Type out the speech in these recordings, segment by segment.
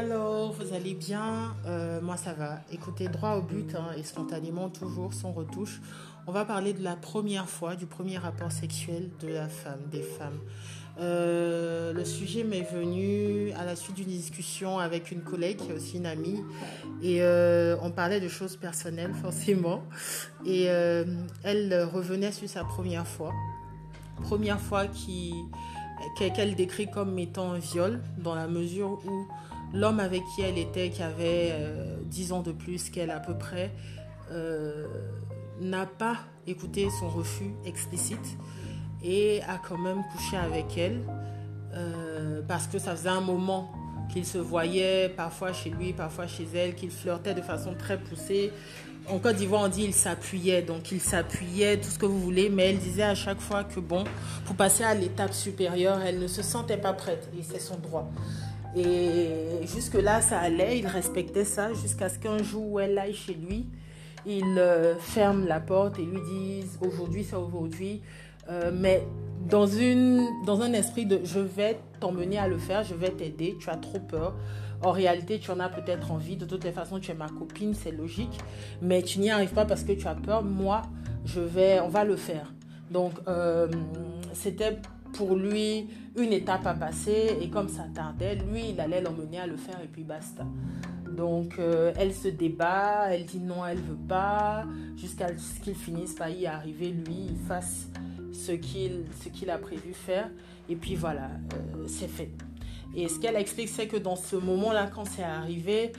Hello, vous allez bien? Euh, Moi ça va. Écoutez, droit au but hein, et spontanément, toujours sans retouche. On va parler de la première fois, du premier rapport sexuel de la femme, des femmes. Euh, le sujet m'est venu à la suite d'une discussion avec une collègue, aussi une amie, et euh, on parlait de choses personnelles forcément. Et elle revenait sur sa première fois, première fois qu'elle décrit comme étant un viol, dans la mesure où l'homme avec qui elle était, qui avait 10 euh, ans de plus qu'elle à peu près, euh, n'a pas écouté son refus explicite et a quand même couché avec elle euh, parce que ça faisait un moment qu'il se voyait parfois chez lui, parfois chez elle, qu'il flirtait de façon très poussée. En Côte d'Ivoire, on dit il s'appuyait, donc il s'appuyait, tout ce que vous voulez, mais elle disait à chaque fois que bon, pour passer à l'étape supérieure, elle ne se sentait pas prête et c'est son droit. Et jusque-là, ça allait, il respectait ça jusqu'à ce qu'un jour où elle aille chez lui, il euh, ferme la porte et lui dise aujourd'hui, c'est aujourd'hui. Euh, mais dans, une, dans un esprit de je vais t'emmener à le faire, je vais t'aider, tu as trop peur. En réalité, tu en as peut-être envie. De toutes les façons, tu es ma copine, c'est logique. Mais tu n'y arrives pas parce que tu as peur. Moi, je vais, on va le faire. Donc, euh, c'était pour lui une étape à passer et comme ça tardait, lui, il allait l'emmener à le faire et puis basta. Donc euh, elle se débat, elle dit non, elle veut pas, jusqu'à ce qu'il finisse par y arriver, lui, il fasse ce qu'il qu'il a prévu faire et puis voilà, euh, c'est fait. Et ce qu'elle explique, c'est que dans ce moment-là, quand c'est arrivé,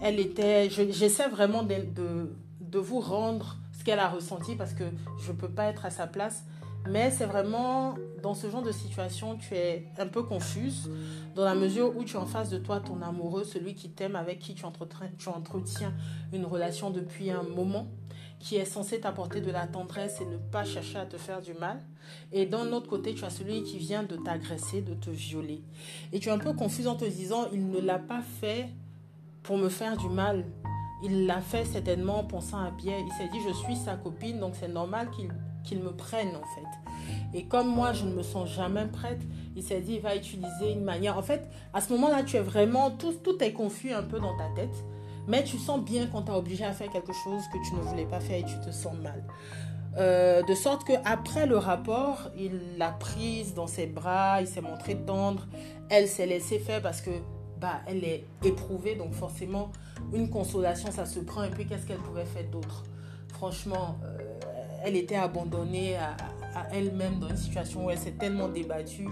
elle était, j'essaie vraiment de, de, de vous rendre ce qu'elle a ressenti parce que je ne peux pas être à sa place mais c'est vraiment dans ce genre de situation, tu es un peu confuse dans la mesure où tu as en face de toi ton amoureux, celui qui t'aime, avec qui tu entretiens, une relation depuis un moment, qui est censé t'apporter de la tendresse et ne pas chercher à te faire du mal. Et d'un autre côté, tu as celui qui vient de t'agresser, de te violer. Et tu es un peu confuse en te disant, il ne l'a pas fait pour me faire du mal. Il l'a fait certainement en pensant à bien. Il s'est dit, je suis sa copine, donc c'est normal qu'il me prenne en fait. Et comme moi, je ne me sens jamais prête, il s'est dit, il va utiliser une manière. En fait, à ce moment-là, tu es vraiment, tout, tout est confus un peu dans ta tête, mais tu sens bien qu'on t'a obligé à faire quelque chose que tu ne voulais pas faire et tu te sens mal. Euh, de sorte que après le rapport, il l'a prise dans ses bras, il s'est montré tendre, elle s'est laissée faire parce que bah elle est éprouvée, donc forcément une consolation ça se prend. Et puis qu'est-ce qu'elle pouvait faire d'autre? Franchement, euh, elle était abandonnée à, elle-même dans une situation où elle s'est tellement débattue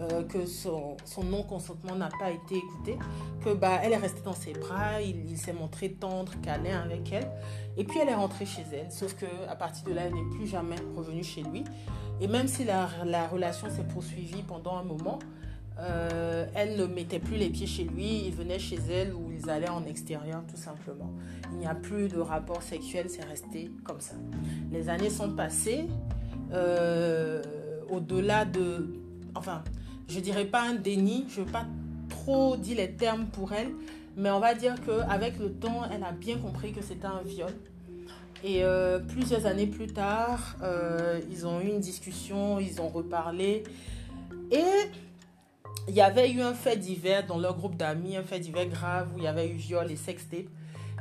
euh, que son, non-consentement n'a pas été écouté, que bah, elle est restée dans ses bras, il, s'est montré tendre, câlin avec elle, et puis elle est rentrée chez elle. Sauf que à partir de là, elle n'est plus jamais revenue chez lui. Et même si la, la relation s'est poursuivie pendant un moment, euh, elle ne mettait plus les pieds chez lui, il venait chez elle ou ils allaient en extérieur tout simplement. Il n'y a plus de rapport sexuel, c'est resté comme ça. Les années sont passées, euh, au-delà de... Enfin, je dirais pas un déni, je ne veux pas trop dire les termes pour elle, mais on va dire qu'avec le temps, elle a bien compris que c'était un viol. Et euh, plusieurs années plus tard, ils ont eu une discussion, ils ont reparlé. Et il y avait eu un fait divers dans leur groupe d'amis, un fait divers grave où il y avait eu viol et sextape.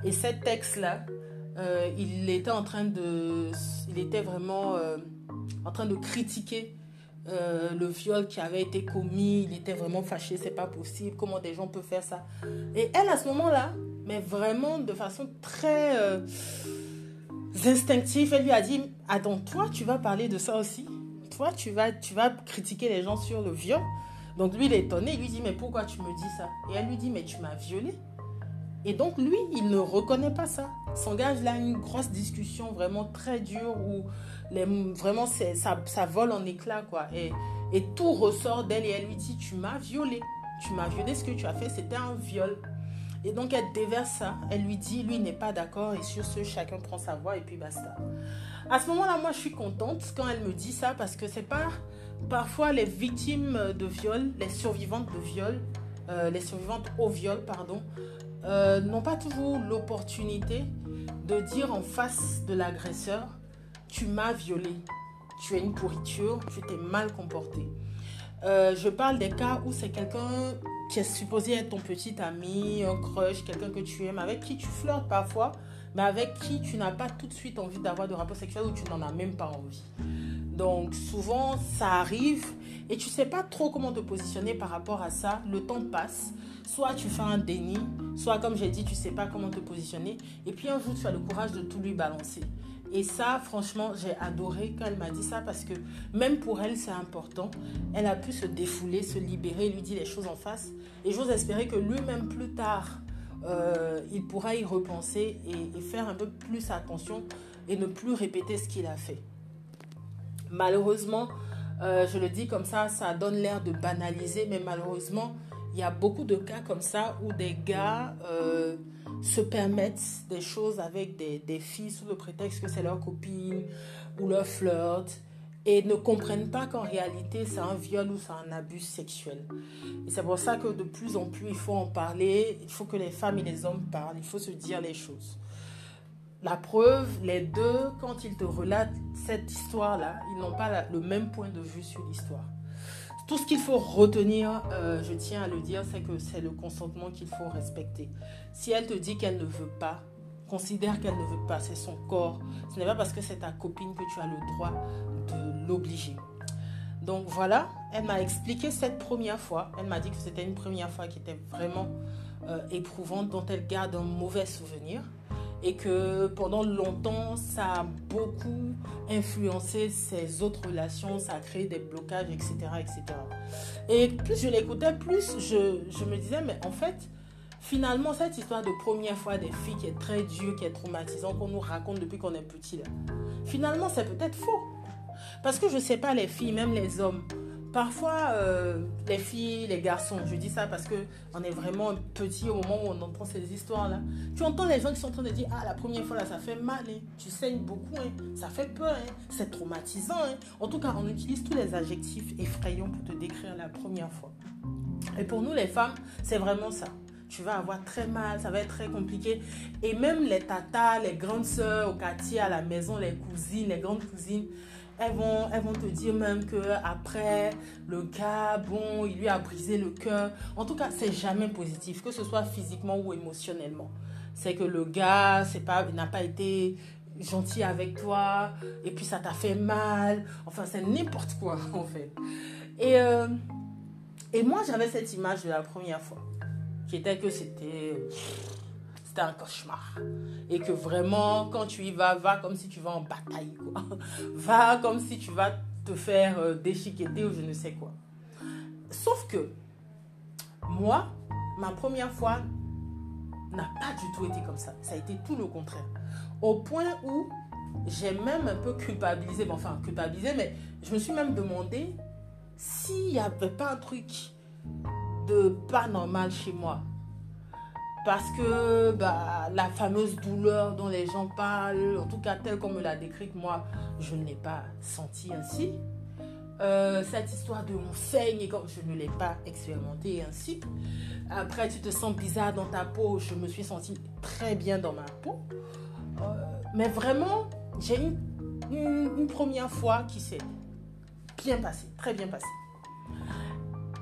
Et cet texte-là, euh, il était en train de, il était vraiment euh, en train de critiquer euh, le viol qui avait été commis. Il était vraiment fâché, c'est pas possible. Comment des gens peuvent faire ça? Et elle, à ce moment-là, mais vraiment de façon très instinctive, elle lui a dit Attends, toi, tu vas parler de ça aussi Toi, tu vas, tu vas critiquer les gens sur le viol donc lui, il est étonné, il lui dit, mais pourquoi tu me dis ça? Et elle lui dit, mais tu m'as violé. Et donc lui, il ne reconnaît pas ça. S'engage là une grosse discussion vraiment très dure où vraiment ça, ça vole en éclats. Quoi. Et, et tout ressort d'elle et elle lui dit, tu m'as violé. Tu m'as violé, ce que tu as fait, c'était un viol. Et donc elle déverse ça. Elle lui dit, lui n'est pas d'accord et sur ce, chacun prend sa voix et puis basta. À ce moment-là, moi, je suis contente quand elle me dit ça parce que c'est pas parfois les victimes de viol, les survivantes de viol, euh, les survivantes au viol, pardon, euh, n'ont pas toujours l'opportunité de dire en face de l'agresseur, tu m'as violé, tu es une pourriture, tu t'es mal comporté. Euh, je parle des cas où c'est quelqu'un qui est supposé être ton petit ami, un crush, quelqu'un que tu aimes, avec qui tu flirtes parfois, mais avec qui tu n'as pas tout de suite envie d'avoir de rapport sexuel ou tu n'en as même pas envie. Donc souvent ça arrive et tu sais pas trop comment te positionner par rapport à ça. Le temps passe. Soit tu fais un déni, soit comme j'ai dit, tu sais pas comment te positionner. Et puis un jour tu as le courage de tout lui balancer. Et ça, franchement, j'ai adoré quand elle m'a dit ça parce que même pour elle, c'est important. Elle a pu se défouler, se libérer, lui dire les choses en face. Et j'ose espérer que lui-même, plus tard, euh, il pourra y repenser et, faire un peu plus attention et ne plus répéter ce qu'il a fait. Malheureusement, euh, je le dis comme ça, ça donne l'air de banaliser, mais malheureusement, il y a beaucoup de cas comme ça où des gars euh, se permettent des choses avec des, filles sous le prétexte que c'est leur copine ou leur flirt et ne comprennent pas qu'en réalité c'est un viol ou c'est un abus sexuel. C'est pour ça que de plus en plus il faut en parler, il faut que les femmes et les hommes parlent, il faut se dire les choses. La preuve, les deux, quand ils te relatent cette histoire-là, ils n'ont pas le même point de vue sur l'histoire. Tout ce qu'il faut retenir, euh, je tiens à le dire, c'est que c'est le consentement qu'il faut respecter. Si elle te dit qu'elle ne veut pas, considère qu'elle ne veut pas, c'est son corps. Ce n'est pas parce que c'est ta copine que tu as le droit de l'obliger. Donc voilà, elle m'a expliqué cette première fois. Elle m'a dit que c'était une première fois qui était vraiment euh, éprouvante, dont elle garde un mauvais souvenir et que pendant longtemps, ça a beaucoup influencé ses autres relations, ça a créé des blocages, etc. etc. Et plus je l'écoutais, plus je, je, me disais, mais en fait, finalement, cette histoire de première fois des filles qui est très dure, qui est traumatisante, qu'on nous raconte depuis qu'on est petit, là, finalement, c'est peut-être faux. Parce que je ne sais pas, les filles, même les hommes, Parfois, euh, les filles, les garçons, je dis ça parce que on est vraiment petit au moment où on entend ces histoires-là. Tu entends les gens qui sont en train de dire Ah, la première fois là, ça fait mal, hein. tu saignes beaucoup, hein. ça fait peur, hein. c'est traumatisant. En tout cas, on utilise tous les adjectifs effrayants pour te décrire la première fois. Et pour nous, les femmes, c'est vraiment ça tu vas avoir très mal, ça va être très compliqué. Et même les tatas, les grandes sœurs au quartier, à la maison, les cousines, les grandes cousines, elles vont, elles vont te dire même que après le gars, bon, il lui a brisé le cœur. En tout cas, c'est jamais positif, que ce soit physiquement ou émotionnellement. C'est que le gars, c'est pas, n'a pas été gentil avec toi, et puis ça t'a fait mal. Enfin, c'est n'importe quoi en fait. Et, euh, et moi, j'avais cette image de la première fois, qui était que c'était un cauchemar. Et que vraiment, quand tu y vas, va comme si tu vas en bataille. Quoi. Va comme si tu vas te faire euh, déchiqueter ou je ne sais quoi. Sauf que, moi, ma première fois n'a pas du tout été comme ça. Ça a été tout le contraire. Au point où j'ai même un peu culpabilisé, enfin culpabilisé, mais je me suis même demandé s'il n'y avait pas un truc de pas normal chez moi parce que bah, la fameuse douleur dont les gens parlent, en tout cas telle qu'on me l'a décrite, moi, je ne l'ai pas senti ainsi. Euh, cette histoire de mon saigne, je ne l'ai pas expérimenté ainsi. Après, tu te sens bizarre dans ta peau, je me suis sentie très bien dans ma peau. Euh, mais vraiment, j'ai eu une, une première fois qui s'est bien passée, très bien passée.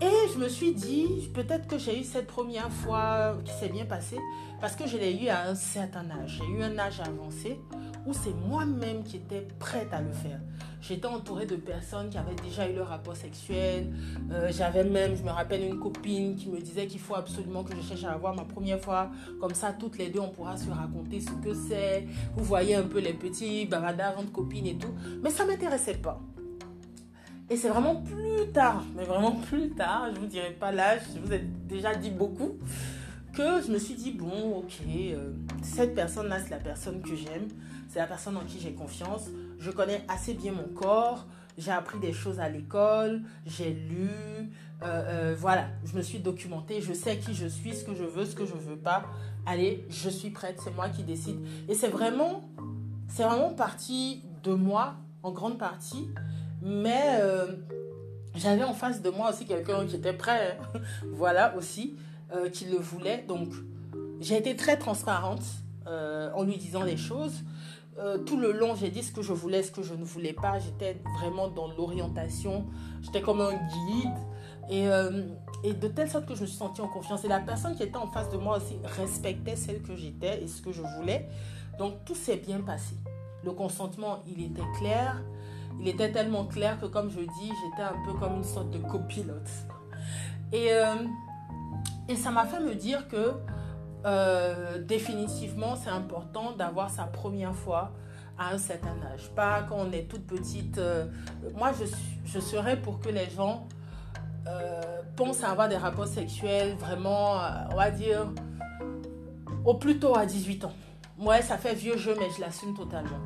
Et je me suis dit, peut-être que j'ai eu cette première fois qui s'est bien passée parce que je l'ai eu à un certain âge. J'ai eu un âge avancé où c'est moi-même qui étais prête à le faire. J'étais entourée de personnes qui avaient déjà eu leur rapport sexuel. Euh, j'avais même, je me rappelle, une copine qui me disait qu'il faut absolument que je cherche à avoir ma première fois. Comme ça, toutes les deux, on pourra se raconter ce que c'est. Vous voyez un peu les petits bavadards entre copines et tout. Mais ça ne m'intéressait pas. Et c'est vraiment plus tard, mais vraiment plus tard, je vous dirai pas l'âge, je vous ai déjà dit beaucoup, que je me suis dit, bon, ok, euh, cette personne-là, c'est la personne que j'aime, c'est la personne en qui j'ai confiance, je connais assez bien mon corps, j'ai appris des choses à l'école, j'ai lu, euh, euh, voilà, je me suis documentée, je sais qui je suis, ce que je veux, ce que je veux pas. Allez, je suis prête, c'est moi qui décide. Et c'est vraiment, c'est vraiment parti de moi, en grande partie. Mais euh, j'avais en face de moi aussi quelqu'un qui était prêt, hein. voilà aussi, euh, qui le voulait. Donc j'ai été très transparente euh, en lui disant les choses. tout le long, j'ai dit ce que je voulais, ce que je ne voulais pas. J'étais vraiment dans l'orientation. J'étais comme un guide. Et, et, de telle sorte que je me suis sentie en confiance. Et la personne qui était en face de moi aussi respectait celle que j'étais et ce que je voulais. Donc tout s'est bien passé. Le consentement, il était clair. Il était tellement clair que, comme je dis, j'étais un peu comme une sorte de copilote. Et, euh, et ça m'a fait me dire que euh, définitivement, c'est important d'avoir sa première fois à un certain âge. Pas quand on est toute petite. Euh, moi, je, je, serais pour que les gens pensent à avoir des rapports sexuels vraiment, on va dire, au plus tôt à 18 ans. Ouais, ça fait vieux jeu, mais je l'assume totalement.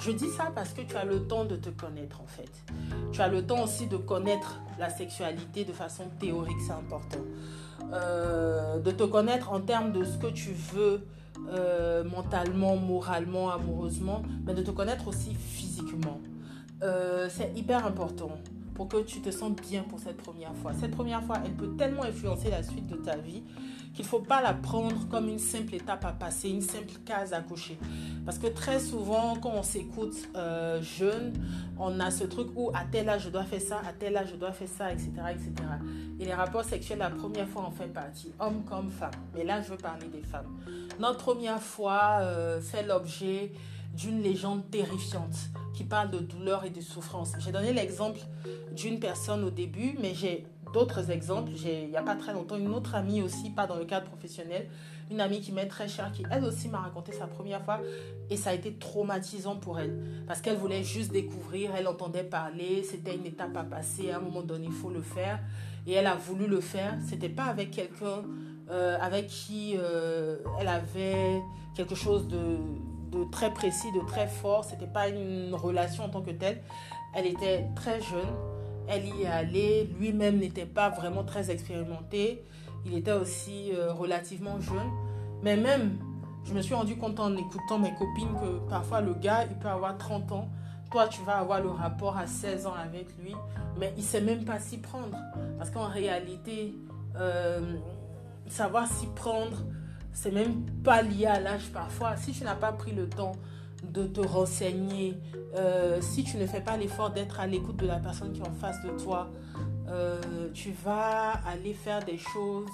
Je dis ça parce que tu as le temps de te connaître en fait. Tu as le temps aussi de connaître la sexualité de façon théorique, c'est important. Euh, de te connaître en termes de ce que tu veux euh, mentalement, moralement, amoureusement, mais de te connaître aussi physiquement. Euh, c'est hyper important pour que tu te sentes bien pour cette première fois. Cette première fois, elle peut tellement influencer la suite de ta vie qu'il ne faut pas la prendre comme une simple étape à passer, une simple case à cocher. Parce que très souvent, quand on s'écoute euh, jeune, on a ce truc où à tel âge je dois faire ça, à tel âge je dois faire ça, etc. etc. Et les rapports sexuels, la première fois, en fait partie, homme comme femme. Mais là, je veux parler des femmes. Notre première fois euh, fait l'objet d'une légende terrifiante qui parle de douleur et de souffrance. J'ai donné l'exemple d'une personne au début, mais j'ai d'autres exemples. Il n'y a pas très longtemps, une autre amie aussi, pas dans le cadre professionnel, une amie qui m'est très chère, qui elle aussi m'a raconté sa première fois et ça a été traumatisant pour elle parce qu'elle voulait juste découvrir, elle entendait parler, c'était une étape à passer, à un moment donné il faut le faire et elle a voulu le faire. C'était pas avec quelqu'un euh, avec qui euh, elle avait quelque chose de, de très précis, de très fort, c'était pas une relation en tant que telle. Elle était très jeune elle y est allée. Lui-même n'était pas vraiment très expérimenté. Il était aussi euh, relativement jeune. Mais même, je me suis rendu compte en écoutant mes copines que parfois le gars, il peut avoir 30 ans. Toi, tu vas avoir le rapport à 16 ans avec lui, mais il sait même pas s'y prendre. Parce qu'en réalité, euh, savoir s'y prendre, c'est même pas lié à l'âge parfois. Si tu n'as pas pris le temps de te renseigner, euh, si tu ne fais pas l'effort d'être à l'écoute de la personne qui est en face de toi, euh, tu vas aller faire des choses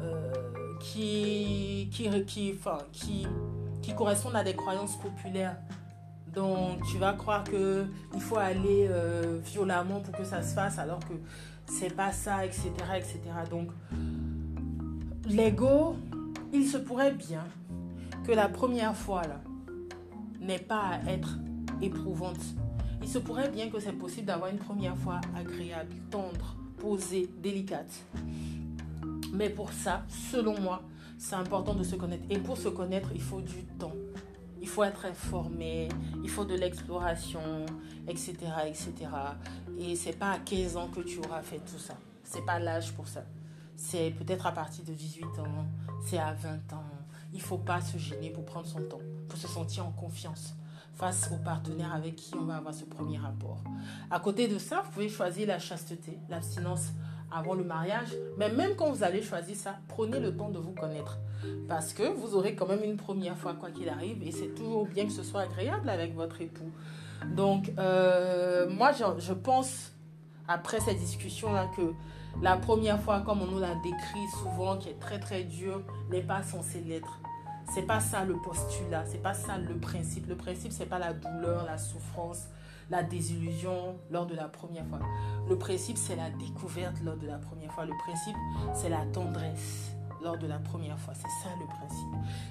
euh, qui, qui, qui, qui, qui correspondent à des croyances populaires. Donc tu vas croire que il faut aller violemment pour que ça se fasse alors que c'est pas ça, etc., etc. Donc l'ego, il se pourrait bien que la première fois là, n'est pas à être éprouvante. Il se pourrait bien que c'est possible d'avoir une première fois agréable, tendre, posée, délicate. Mais pour ça, selon moi, c'est important de se connaître. Et pour se connaître, il faut du temps. Il faut être informé, il faut de l'exploration, etc., etc. Et c'est pas à 15 ans que tu auras fait tout ça. C'est pas l'âge pour ça. C'est peut-être à partir de 18 ans, c'est à 20 ans, il faut pas se gêner pour prendre son temps, pour se sentir en confiance face au partenaire avec qui on va avoir ce premier rapport. À côté de ça, vous pouvez choisir la chasteté, l'abstinence avant le mariage. Mais même quand vous allez choisir ça, prenez le temps de vous connaître. Parce que vous aurez quand même une première fois, quoi qu'il arrive, et c'est toujours bien que ce soit agréable avec votre époux. Donc, euh, moi, je, je, pense, après cette discussion-là, que la première fois, comme on nous l'a décrit souvent, qui est très très dur, n'est pas censé l'être. C'est pas ça le postulat, c'est pas ça le principe. Le principe, c'est pas la douleur, la souffrance, la désillusion lors de la première fois. Le principe, c'est la découverte lors de la première fois. Le principe, c'est la tendresse lors de la première fois. C'est ça le principe.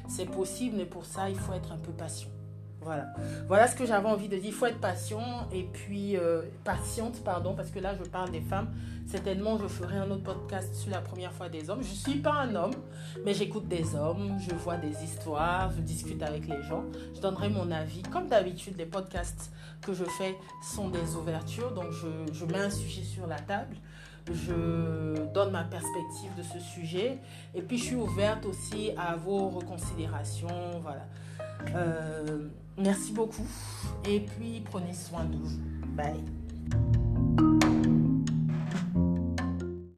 C'est possible, mais pour ça, il faut être un peu patient. Voilà. Ce que j'avais envie de dire. Il faut être patient et puis euh, patiente, pardon, parce que là, je parle des femmes. Certainement, je ferai un autre podcast sur la première fois des hommes. Je ne suis pas un homme, mais j'écoute des hommes, je vois des histoires, je discute avec les gens. Je donnerai mon avis. Comme d'habitude, les podcasts que je fais sont des ouvertures. Donc, je, je mets un sujet sur la table je donne ma perspective de ce sujet et puis je suis ouverte aussi à vos reconsidérations. Voilà. Euh, merci beaucoup. Et puis, prenez soin de vous. Bye.